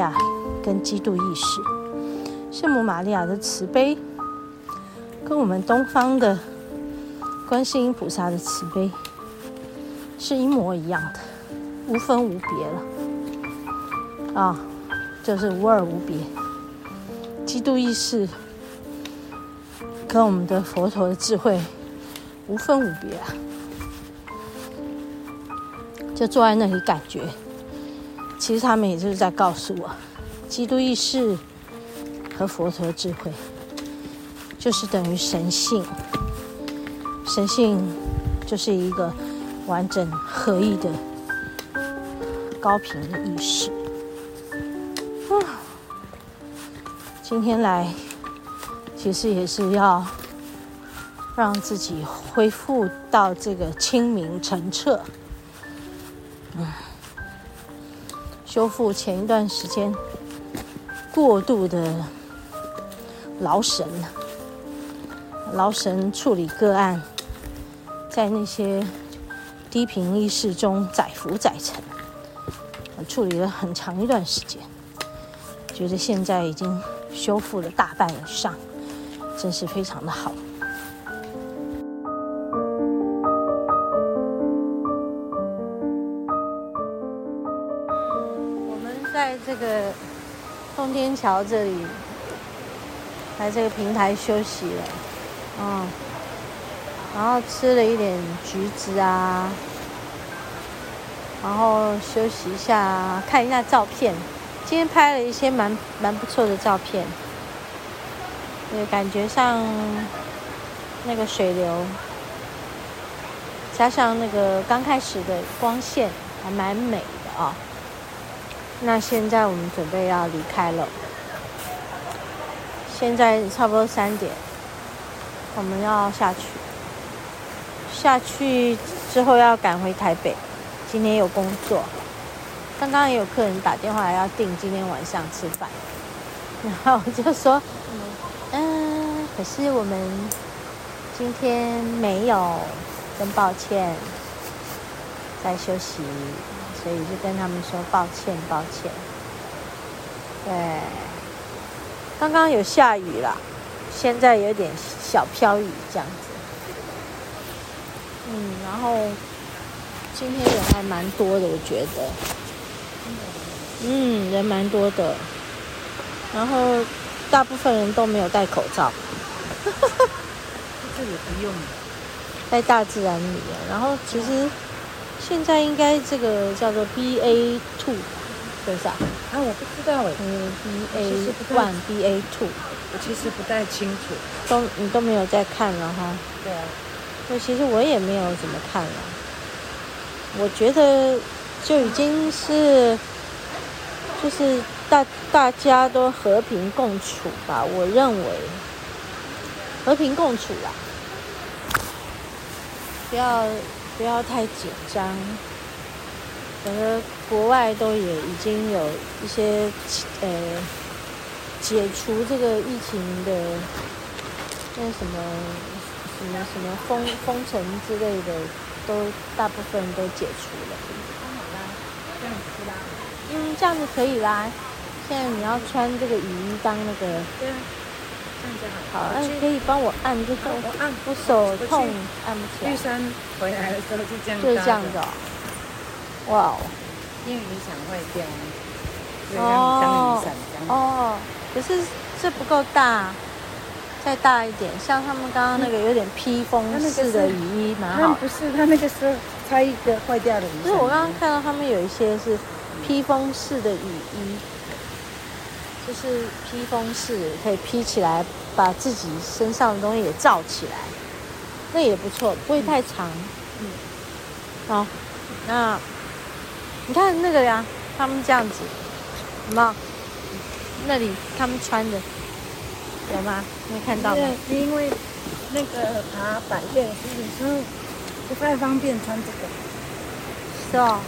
亚跟基督意识，圣母玛利亚的慈悲，跟我们东方的观世音菩萨的慈悲是一模一样的，无分无别了，啊，就是无二无别。基督意识跟我们的佛陀的智慧无分无别啊，就坐在那里感觉。其实他们也就是在告诉我，基督意识和佛陀智慧，就是等于神性。神性就是一个完整合一的高频的意识。啊，今天来，其实也是要让自己恢复到这个清明澄澈。修复前一段时间过度的劳神，劳神处理个案，在那些低频意识中载浮载沉，处理了很长一段时间，觉得现在已经修复了大半以上，真是非常的好。这个通天桥这里，来这个平台休息了，嗯，然后吃了一点橘子啊，然后休息一下，看一下照片。今天拍了一些蛮蛮不错的照片，对，感觉上那个水流，加上那个刚开始的光线，还蛮美的啊。那现在我们准备要离开了。现在差不多三点，我们要下去。下去之后要赶回台北，今天有工作。刚刚也有客人打电话来要订今天晚上吃饭，然后我就说，嗯，可是我们今天没有，真抱歉，在休息。所以就跟他们说抱歉，抱歉。对，刚刚有下雨啦，现在有点小飘雨这样子。嗯，然后今天人还蛮多的，我觉得。嗯，人蛮多的。然后大部分人都没有戴口罩。这也不用。在大自然里啊，然后其实。现在应该这个叫做 BA two，是不是啊？啊，我不知道哎。嗯，BA one、BA two，我其实不太清楚。都你都没有在看了哈？对啊。那，其实我也没有怎么看了。我觉得就已经是，就是大大家都和平共处吧。我认为和平共处啦，不要。不要太紧张，整个国外都也已经有一些呃解除这个疫情的那什么什么什么封封城之类的，都大部分都解除了。这样子啦，嗯，这样子可以啦。现在你要穿这个雨衣当那个。对啊。好，那可以帮我按这个，我按，我手痛，按不起来。玉山回来的时候就这样，就是这样子哦。哇哦，因为雨伞坏掉，哦哦，可是这不够大，再大一点。像他们刚刚那个有点披风式的雨衣，蛮好。不是，他那个是拆一个坏掉的雨伞。就是我刚刚看到他们有一些是披风式的雨衣。就是披风式，可以披起来，把自己身上的东西也罩起来，那也不错，不会太长。嗯，好，那你看那个呀，他们这样子，有没有？那里他们穿的有吗？没看到吗？因为那个爬板垫有时候不太方便穿这个。是哦，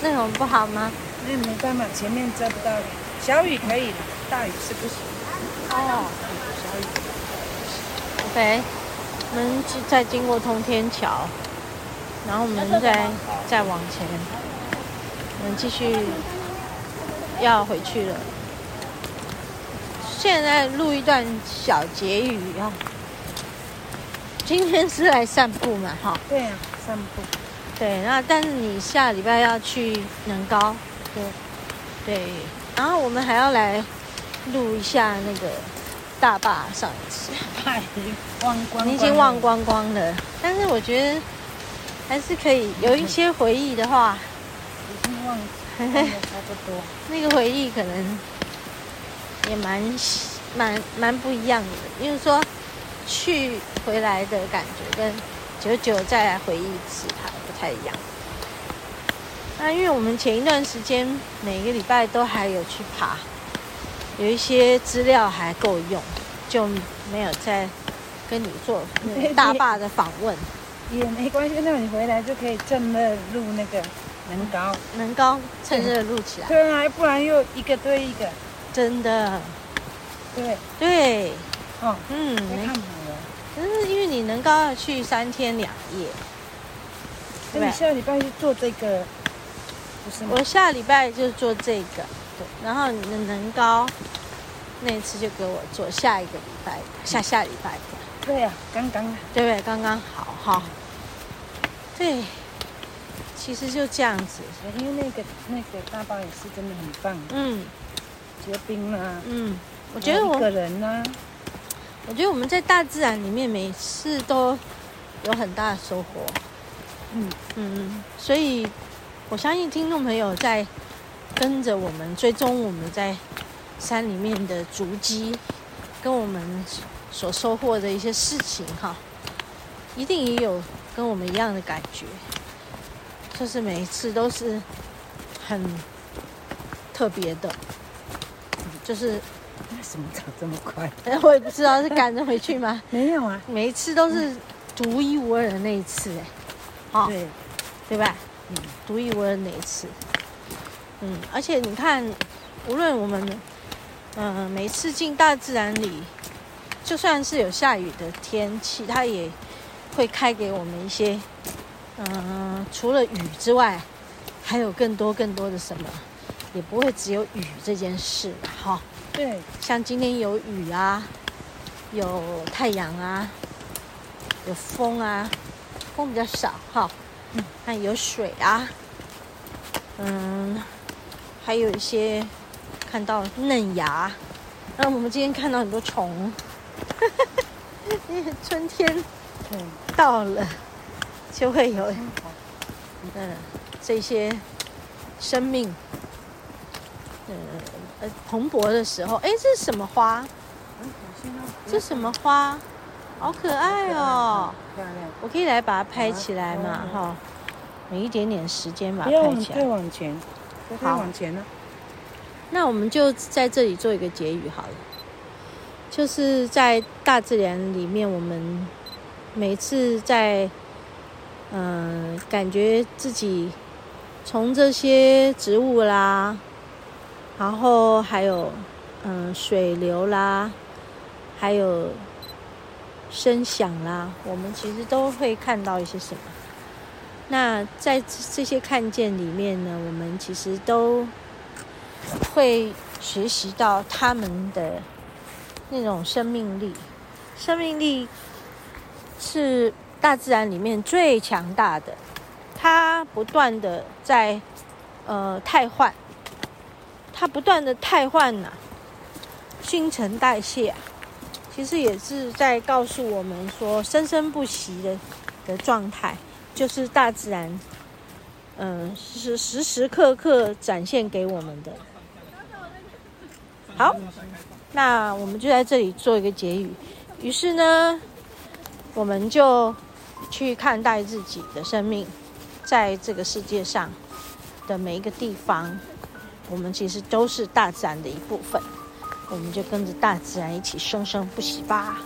那种不好吗？那没办法，前面遮不到。小雨可以，大雨是不行。哦，小雨。OK，我们再经过通天桥，然后我们再再往前，我们继续要回去了。现在录一段小结语啊。今天是来散步嘛，哈。对啊，散步。对，那但是你下礼拜要去南高，对，对，然后我们还要来录一下那个大坝上一次。太忘光，你已经忘光光了，但是我觉得还是可以有一些回忆的话，已经忘了差不多。那个回忆可能也蛮蛮蛮不一样的，因为说去回来的感觉跟久久再来回忆一次它不太一样。那因为我们前一段时间每个礼拜都还有去爬，有一些资料还够用，就没有再跟你做大坝的访问。也没关系，那你回来就可以趁热录那个能高，能高趁热录起来。对啊，不然又一个对一个，真的。对对，哦，嗯，没看好了。可是因为你能高要去三天两夜，那你下礼拜去做这个，不是吗？我下礼拜就做这个，对。然后你的能高那一次就给我做下一个礼拜，下下礼拜的。对呀，刚刚，对不对？刚刚好哈。对，其实就这样子。因为那个那个大坝也是真的很棒。嗯。结冰啦。嗯。我觉得我。一个人呢。我觉得我们在大自然里面每次都有很大的收获。嗯嗯。所以，我相信听众朋友在跟着我们追踪我们在山里面的足迹，跟我们。所收获的一些事情哈，一定也有跟我们一样的感觉，就是每一次都是很特别的，就是为什么走这么快？哎，我也不知道是赶着回去吗？没有啊，每一次都是独一无二的那一次哎，好，对，对吧？嗯，独一无二的那一次，嗯，而且你看，无论我们嗯、呃、每次进大自然里。就算是有下雨的天气，它也会开给我们一些，嗯、呃，除了雨之外，还有更多更多的什么，也不会只有雨这件事哈。对，像今天有雨啊，有太阳啊，有风啊，风比较少哈。嗯，还有水啊，嗯，还有一些看到嫩芽。那我们今天看到很多虫。因 为春天到了，就会有嗯这些生命蓬勃的时候。哎，这是什么花？这是什么花？好可爱哦！我可以来把它拍起来嘛？哈，有一点点时间把它拍起来。再往前，再往前呢？那我们就在这里做一个结语好了。就是在大自然里面，我们每次在嗯、感觉自己从这些植物啦，然后还有嗯、水流啦，还有声响啦，我们其实都会看到一些什么。那在这些看见里面呢，我们其实都会学习到他们的。那种生命力，生命力是大自然里面最强大的，它不断的在呃汰换，它不断的汰换呐，新陈代谢啊，其实也是在告诉我们说生生不息的的状态，就是大自然嗯是时时刻刻展现给我们的。好。那我们就在这里做一个结语。于是呢，我们就去看待自己的生命，在这个世界上的每一个地方，我们其实都是大自然的一部分。我们就跟着大自然一起生生不息吧。